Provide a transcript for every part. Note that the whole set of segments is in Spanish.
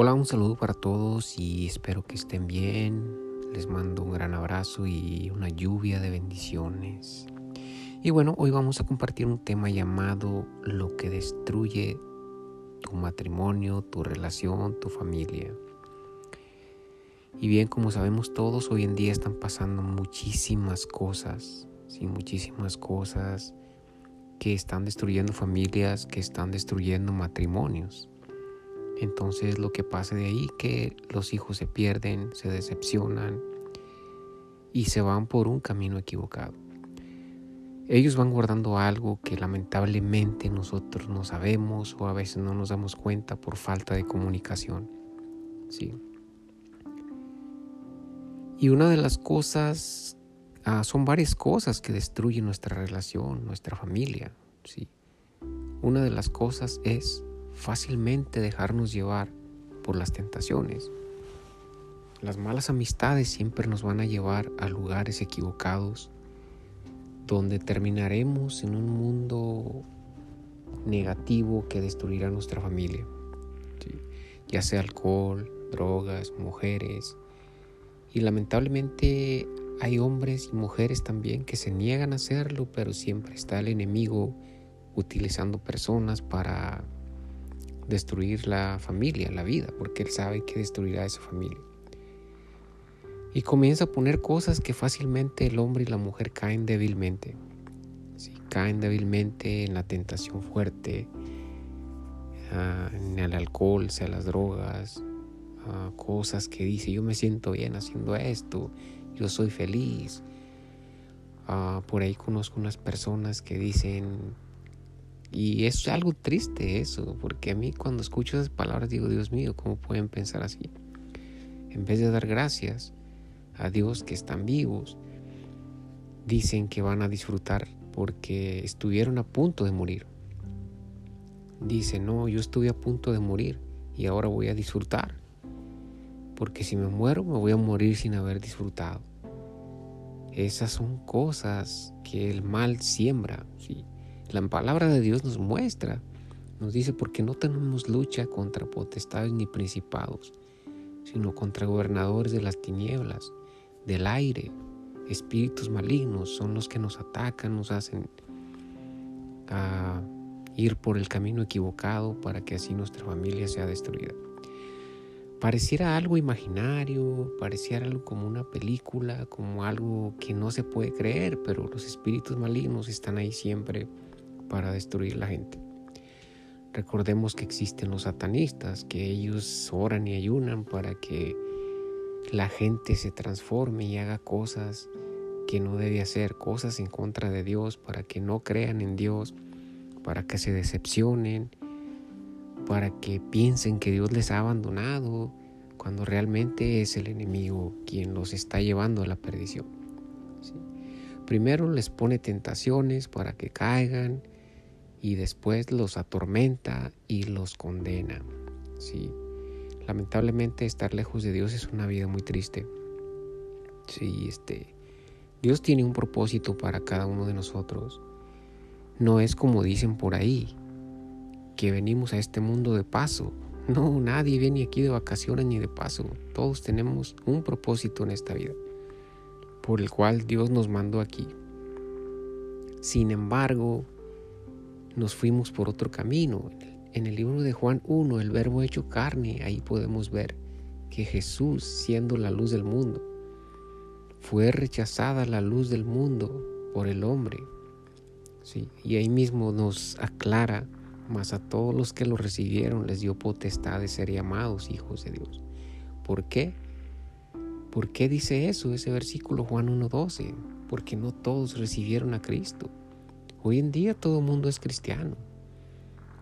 Hola, un saludo para todos y espero que estén bien. Les mando un gran abrazo y una lluvia de bendiciones. Y bueno, hoy vamos a compartir un tema llamado lo que destruye tu matrimonio, tu relación, tu familia. Y bien, como sabemos todos, hoy en día están pasando muchísimas cosas, sí, muchísimas cosas que están destruyendo familias, que están destruyendo matrimonios. Entonces lo que pasa de ahí que los hijos se pierden, se decepcionan y se van por un camino equivocado. Ellos van guardando algo que lamentablemente nosotros no sabemos o a veces no nos damos cuenta por falta de comunicación. Sí. Y una de las cosas, ah, son varias cosas que destruyen nuestra relación, nuestra familia. Sí. Una de las cosas es fácilmente dejarnos llevar por las tentaciones. Las malas amistades siempre nos van a llevar a lugares equivocados donde terminaremos en un mundo negativo que destruirá nuestra familia. Ya sea alcohol, drogas, mujeres. Y lamentablemente hay hombres y mujeres también que se niegan a hacerlo, pero siempre está el enemigo utilizando personas para destruir la familia, la vida, porque Él sabe que destruirá esa familia. Y comienza a poner cosas que fácilmente el hombre y la mujer caen débilmente. caen débilmente en la tentación fuerte, ah, en el alcohol, sea las drogas, ah, cosas que dice yo me siento bien haciendo esto, yo soy feliz. Ah, por ahí conozco unas personas que dicen y es algo triste eso, porque a mí cuando escucho esas palabras digo, Dios mío, ¿cómo pueden pensar así? En vez de dar gracias a Dios que están vivos, dicen que van a disfrutar porque estuvieron a punto de morir. Dicen, no, yo estuve a punto de morir y ahora voy a disfrutar. Porque si me muero, me voy a morir sin haber disfrutado. Esas son cosas que el mal siembra. La palabra de Dios nos muestra, nos dice, porque no tenemos lucha contra potestades ni principados, sino contra gobernadores de las tinieblas, del aire. Espíritus malignos son los que nos atacan, nos hacen a ir por el camino equivocado para que así nuestra familia sea destruida. Pareciera algo imaginario, pareciera algo como una película, como algo que no se puede creer, pero los espíritus malignos están ahí siempre para destruir la gente. Recordemos que existen los satanistas, que ellos oran y ayunan para que la gente se transforme y haga cosas que no debe hacer, cosas en contra de Dios, para que no crean en Dios, para que se decepcionen, para que piensen que Dios les ha abandonado, cuando realmente es el enemigo quien los está llevando a la perdición. Primero les pone tentaciones para que caigan, y después los atormenta y los condena. Sí. Lamentablemente estar lejos de Dios es una vida muy triste. Sí, este Dios tiene un propósito para cada uno de nosotros. No es como dicen por ahí, que venimos a este mundo de paso. No, nadie viene aquí de vacaciones ni de paso. Todos tenemos un propósito en esta vida, por el cual Dios nos mandó aquí. Sin embargo, nos fuimos por otro camino. En el libro de Juan 1, el verbo hecho carne, ahí podemos ver que Jesús, siendo la luz del mundo, fue rechazada la luz del mundo por el hombre. Sí, y ahí mismo nos aclara, mas a todos los que lo recibieron les dio potestad de ser llamados hijos de Dios. ¿Por qué? ¿Por qué dice eso ese versículo Juan 1.12? Porque no todos recibieron a Cristo. Hoy en día todo el mundo es cristiano.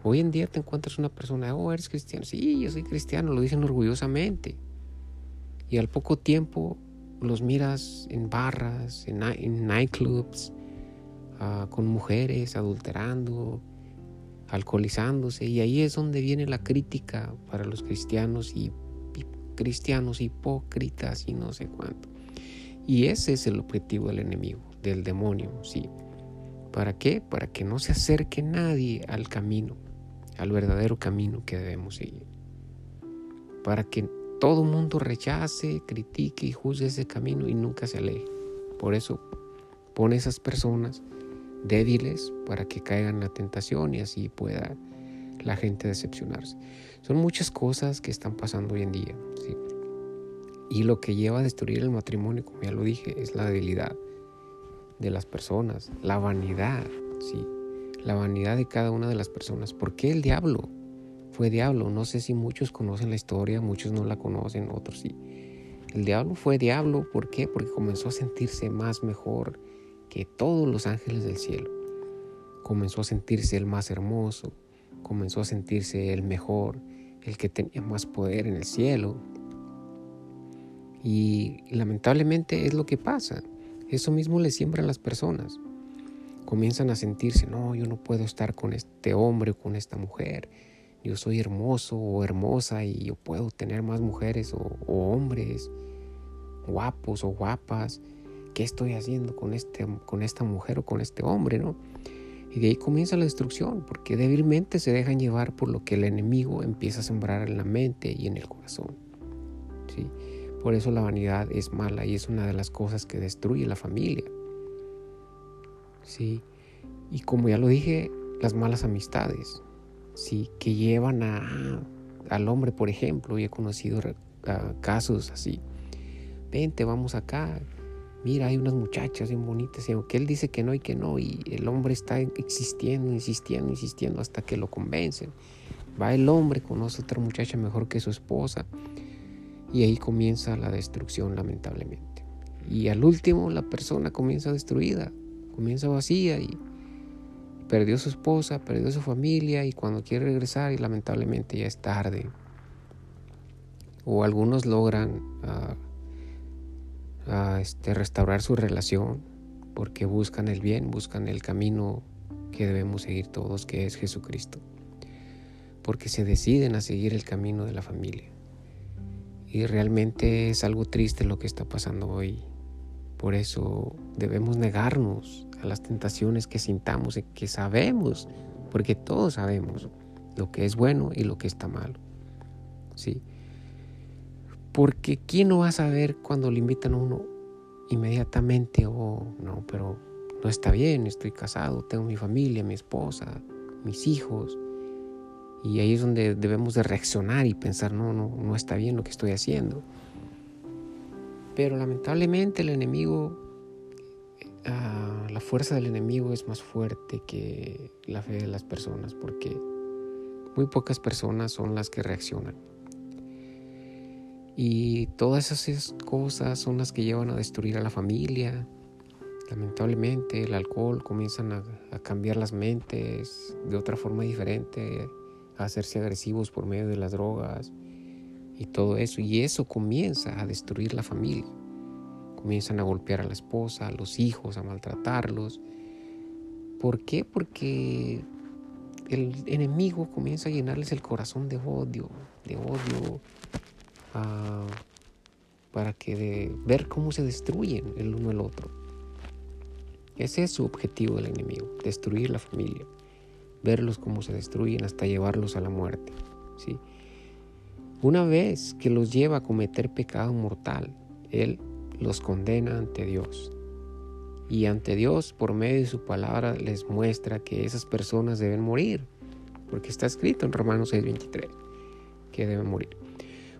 Hoy en día te encuentras una persona, oh, eres cristiano. Sí, yo soy cristiano, lo dicen orgullosamente. Y al poco tiempo los miras en barras, en, nightclubs, ah, con mujeres, adulterando, alcoholizándose. Y ahí es donde viene la crítica para los cristianos y, y cristianos hipócritas y no sé cuánto. Y ese es el objetivo del enemigo, del demonio, sí. ¿Para qué? Para que no se acerque nadie al camino, al verdadero camino que debemos seguir. para que todo mundo rechace, critique y juzgue ese camino y nunca se aleje. Por eso pone esas personas débiles para que caigan en la tentación y así pueda la gente decepcionarse. Son muchas cosas que están pasando hoy en día. Y lo que lleva a destruir el matrimonio, como ya lo dije, es la debilidad de las personas, la vanidad, ¿sí? la vanidad de cada una de las personas. ¿Por qué el diablo fue diablo? No sé si muchos conocen la historia, muchos no la conocen, otros sí. El diablo fue diablo, ¿por qué? Porque comenzó a sentirse más mejor que todos los ángeles del cielo. Comenzó a sentirse el más hermoso, comenzó a sentirse el mejor, el que tenía más poder en el cielo. Y lamentablemente es lo que pasa. Eso mismo le siembran las personas. Comienzan a sentirse, no, yo no puedo estar con este hombre o con esta mujer. Yo soy hermoso o hermosa y yo puedo tener más mujeres o, hombres guapos o guapas. ¿Qué estoy haciendo con, este, con esta mujer o con este hombre? ¿no? Y de ahí comienza la destrucción, porque débilmente se dejan llevar por lo que el enemigo empieza a sembrar en la mente y en el corazón. ¿sí? Por eso la vanidad es mala y es una de las cosas que destruye la familia. Sí. Y como ya lo dije, las malas amistades, sí, que llevan a, al hombre, por ejemplo, y he conocido casos así. Vente, vamos acá. Mira, hay unas muchachas bien bonitas, y él dice que no y que no, y el hombre está existiendo, insistiendo, insistiendo hasta que lo convencen. Va el hombre, conoce a otra muchacha mejor que su esposa y ahí comienza la destrucción lamentablemente. Y al último la persona comienza destruida, comienza vacía y perdió su esposa, perdió su familia y cuando quiere regresar y lamentablemente ya es tarde. O algunos logran ah, ah, este, restaurar su relación porque buscan el bien, buscan el camino que debemos seguir todos, que es Jesucristo. Porque se deciden a seguir el camino de la familia. Y realmente es algo triste lo que está pasando hoy. Por eso debemos negarnos a las tentaciones que sintamos y que sabemos, porque todos sabemos lo que es bueno y lo que está malo. ¿Sí? Porque ¿quién no va a saber cuando le invitan a uno inmediatamente? Oh, no, pero no está bien, estoy casado, tengo mi familia, mi esposa, mis hijos. Y ahí es donde debemos de reaccionar y pensar, no, no, no está bien lo que estoy haciendo. Pero lamentablemente el enemigo, ah, la fuerza del enemigo es más fuerte que la fe de las personas, porque muy pocas personas son las que reaccionan. Y todas esas cosas son las que llevan a destruir a la familia. Lamentablemente el alcohol comienzan a, a cambiar las mentes de otra forma diferente, a hacerse agresivos por medio de las drogas y todo eso. Y eso comienza a destruir la familia. Comienzan a golpear a la esposa, a los hijos, a maltratarlos. ¿Por qué? Porque el enemigo comienza a llenarles el corazón de odio, de odio, ah, para que de ver cómo se destruyen el uno al otro. Ese es su objetivo del enemigo, destruir la familia verlos cómo se destruyen hasta llevarlos a la muerte. ¿sí? Una vez que los lleva a cometer pecado mortal, Él los condena ante Dios. Y ante Dios, por medio de su palabra, les muestra que esas personas deben morir, porque está escrito en Romanos 6:23 que deben morir.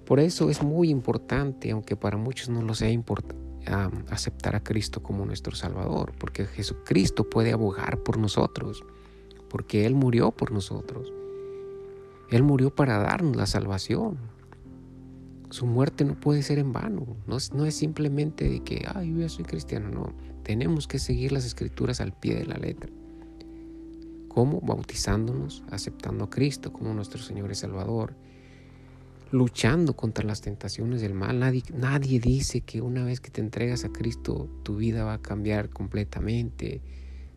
Por eso es muy importante, aunque para muchos no lo sea importante, aceptar a Cristo como nuestro Salvador, porque Jesucristo puede abogar por nosotros porque Él murió por nosotros. Él murió para darnos la salvación. Su muerte no puede ser en vano, no, es simplemente de que, ay, yo soy cristiano, no. Tenemos que seguir las escrituras al pie de la letra. ¿Cómo? Bautizándonos, aceptando a Cristo como nuestro Señor y Salvador, luchando contra las tentaciones del mal. Nadie, nadie dice que una vez que te entregas a Cristo tu vida va a cambiar completamente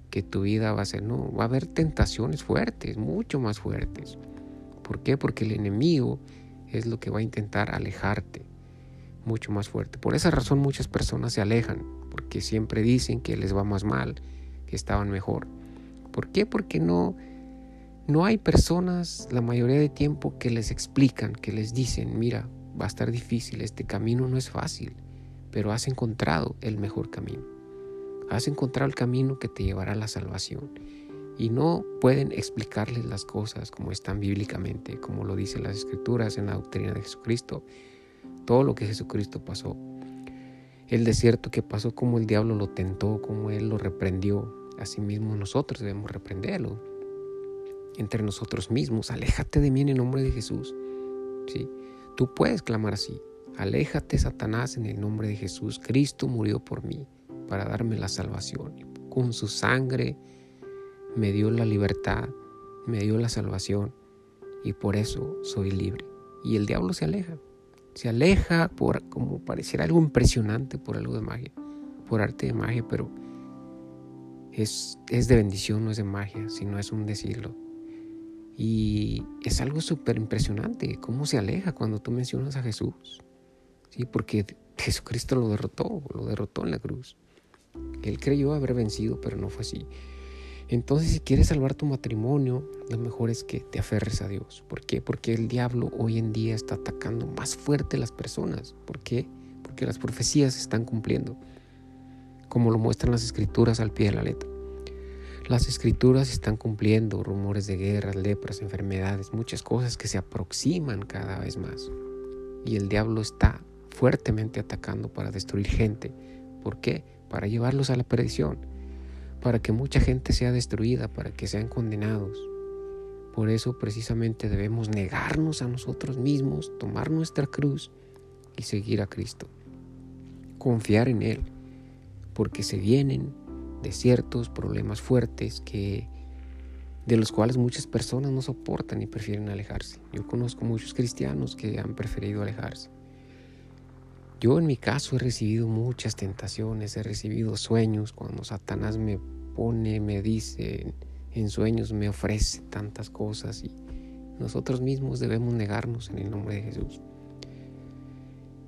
que tu vida va a ser, no, va a haber tentaciones fuertes, mucho más fuertes. ¿Por qué? Porque el enemigo es lo que va a intentar alejarte mucho más fuerte. Por esa razón muchas personas se alejan, porque siempre dicen que les va más mal, que estaban mejor. ¿Por qué? Porque no, no hay personas la mayoría de tiempo que les explican, que les dicen, mira, va a estar difícil, este camino no es fácil, pero has encontrado el mejor camino. Has encontrado el camino que te llevará a la salvación. Y no pueden explicarles las cosas como están bíblicamente, como lo dicen las escrituras en la doctrina de Jesucristo. Todo lo que Jesucristo pasó. El desierto que pasó, como el diablo lo tentó, como él lo reprendió. Asimismo nosotros debemos reprenderlo. Entre nosotros mismos, aléjate de mí en el nombre de Jesús. ¿Sí? Tú puedes clamar así. Aléjate, Satanás, en el nombre de Jesús. Cristo murió por mí para darme la salvación. Con su sangre me dio la libertad, me dio la salvación y por eso soy libre. Y el diablo se aleja. Se aleja por como pareciera algo impresionante por algo de magia, por arte de magia, pero es, es de bendición, no es de magia, sino es un decirlo. Y es algo súper impresionante cómo se aleja cuando tú mencionas a Jesús. Sí, porque Jesucristo lo derrotó, lo derrotó en la cruz. Él creyó haber vencido, pero no fue así. Entonces, si quieres salvar tu matrimonio, lo mejor es que te aferres a Dios. ¿Por qué? Porque el diablo hoy en día está atacando más fuerte a las personas. ¿Por qué? Porque las profecías están cumpliendo, como lo muestran las escrituras al pie de la letra. Las escrituras están cumpliendo rumores de guerras, lepras, enfermedades, muchas cosas que se aproximan cada vez más. Y el diablo está fuertemente atacando para destruir gente. ¿Por qué? Para llevarlos a la perdición, para que mucha gente sea destruida, para que sean condenados. Por eso precisamente debemos negarnos a nosotros mismos, tomar nuestra cruz y seguir a Cristo. Confiar en Él, porque se vienen de ciertos problemas fuertes que de los cuales muchas personas no soportan y prefieren alejarse. Yo conozco muchos cristianos que han preferido alejarse. Yo en mi caso he recibido muchas tentaciones, he recibido sueños. Cuando Satanás me pone, me dice, en sueños me ofrece tantas cosas y nosotros mismos debemos negarnos en el nombre de Jesús.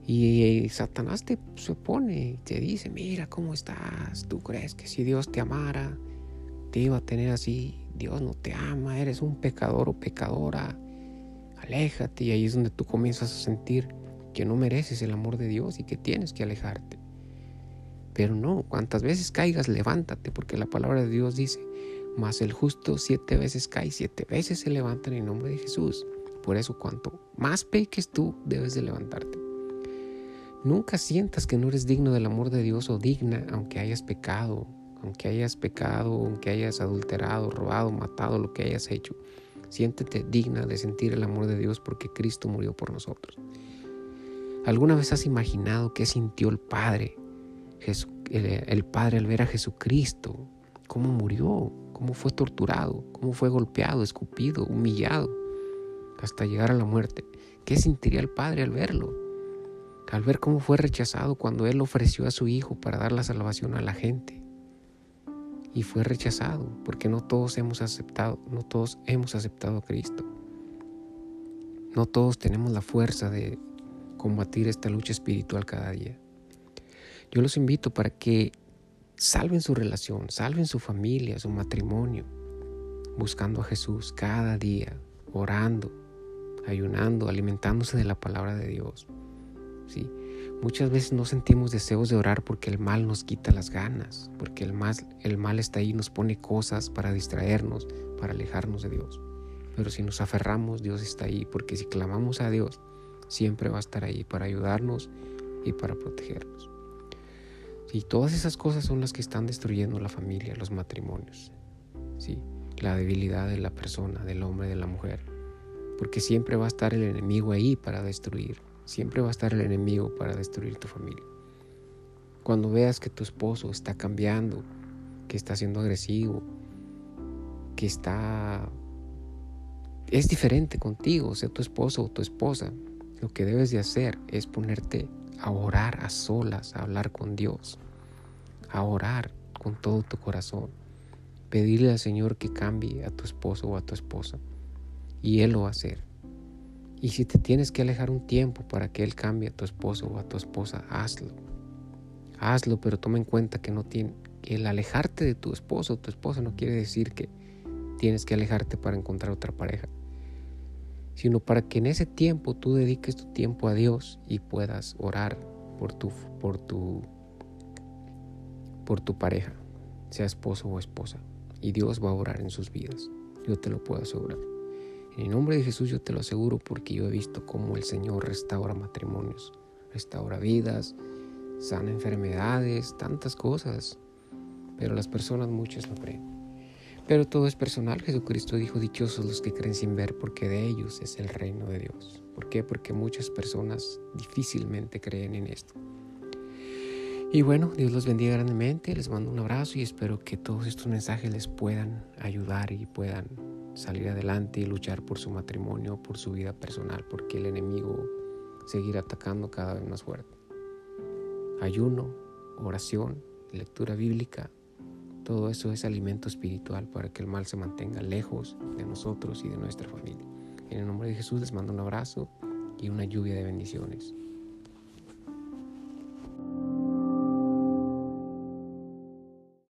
Y Satanás te se pone, te dice, mira cómo estás, tú crees que si Dios te amara, te iba a tener así, Dios no te ama, eres un pecador o pecadora, aléjate y ahí es donde tú comienzas a sentir que no mereces el amor de Dios y que tienes que alejarte. Pero no, cuantas veces caigas, levántate, porque la palabra de Dios dice, mas el justo siete veces cae, siete veces se levanta en el nombre de Jesús. Por eso, cuanto más peques tú, debes de levantarte. Nunca sientas que no eres digno del amor de Dios o digna aunque hayas pecado, aunque hayas pecado, aunque hayas adulterado, robado, matado, lo que hayas hecho. Siéntete digna de sentir el amor de Dios porque Cristo murió por nosotros. ¿Alguna vez has imaginado qué sintió el Padre, el Padre al ver a Jesucristo? ¿Cómo murió? ¿Cómo fue torturado? ¿Cómo fue golpeado, escupido, humillado hasta llegar a la muerte? ¿Qué sentiría el Padre al verlo? al ver cómo fue rechazado cuando Él ofreció a su Hijo para dar la salvación a la gente. Y fue rechazado porque no todos hemos aceptado, no todos hemos aceptado a Cristo. No todos tenemos la fuerza de combatir esta lucha espiritual cada día. Yo los invito para que salven su relación, salven su familia, su matrimonio, buscando a Jesús cada día, orando, ayunando, alimentándose de la palabra de Dios. Muchas veces no sentimos deseos de orar porque el mal nos quita las ganas, porque el mal, el mal está ahí, nos pone cosas para distraernos, para alejarnos de Dios. Pero si nos aferramos, Dios está ahí, porque si clamamos a Dios, siempre va a estar ahí para ayudarnos y para protegernos. Y todas esas cosas son las que están destruyendo la familia, los matrimonios. ¿sí? La debilidad de la persona, del hombre, de la mujer. Porque siempre va a estar el enemigo ahí para destruir. Siempre va a estar el enemigo para destruir tu familia. Cuando veas que tu esposo está cambiando, que está siendo agresivo, que está... es diferente contigo, sea tu esposo o tu esposa, lo que debes de hacer es ponerte a orar a solas, a hablar con Dios, a orar con todo tu corazón, pedirle al Señor que cambie a tu esposo o a tu esposa, y Él lo va a hacer. Y si te tienes que alejar un tiempo para que Él cambie a tu esposo o a tu esposa, hazlo. Hazlo, pero toma en cuenta que, no tiene, que el alejarte de tu esposo o tu esposa no quiere decir que tienes que alejarte para encontrar otra pareja. Sino para que en ese tiempo tú dediques tu tiempo a Dios y puedas orar por tu, por tu, por tu pareja, sea esposo o esposa. Y Dios va a orar en sus vidas. Yo te lo puedo asegurar. En el nombre de Jesús yo te lo aseguro porque yo he visto cómo el Señor restaura matrimonios, restaura vidas, sana enfermedades, tantas cosas. Pero las personas muchas no creen. Pero todo es personal. Jesucristo dijo, dichosos los que creen sin ver, porque de ellos es el reino de Dios. ¿Por qué? Porque muchas personas difícilmente creen en esto. Y bueno, Dios los bendiga grandemente, les mando un abrazo y espero que todos estos mensajes les puedan ayudar y puedan salir adelante y luchar por su matrimonio, por su vida personal, porque el enemigo seguirá atacando cada vez más fuerte. Ayuno, oración, lectura bíblica, todo eso es alimento espiritual para que el mal se mantenga lejos de nosotros y de nuestra familia. En el nombre de Jesús les mando un abrazo y una lluvia de bendiciones.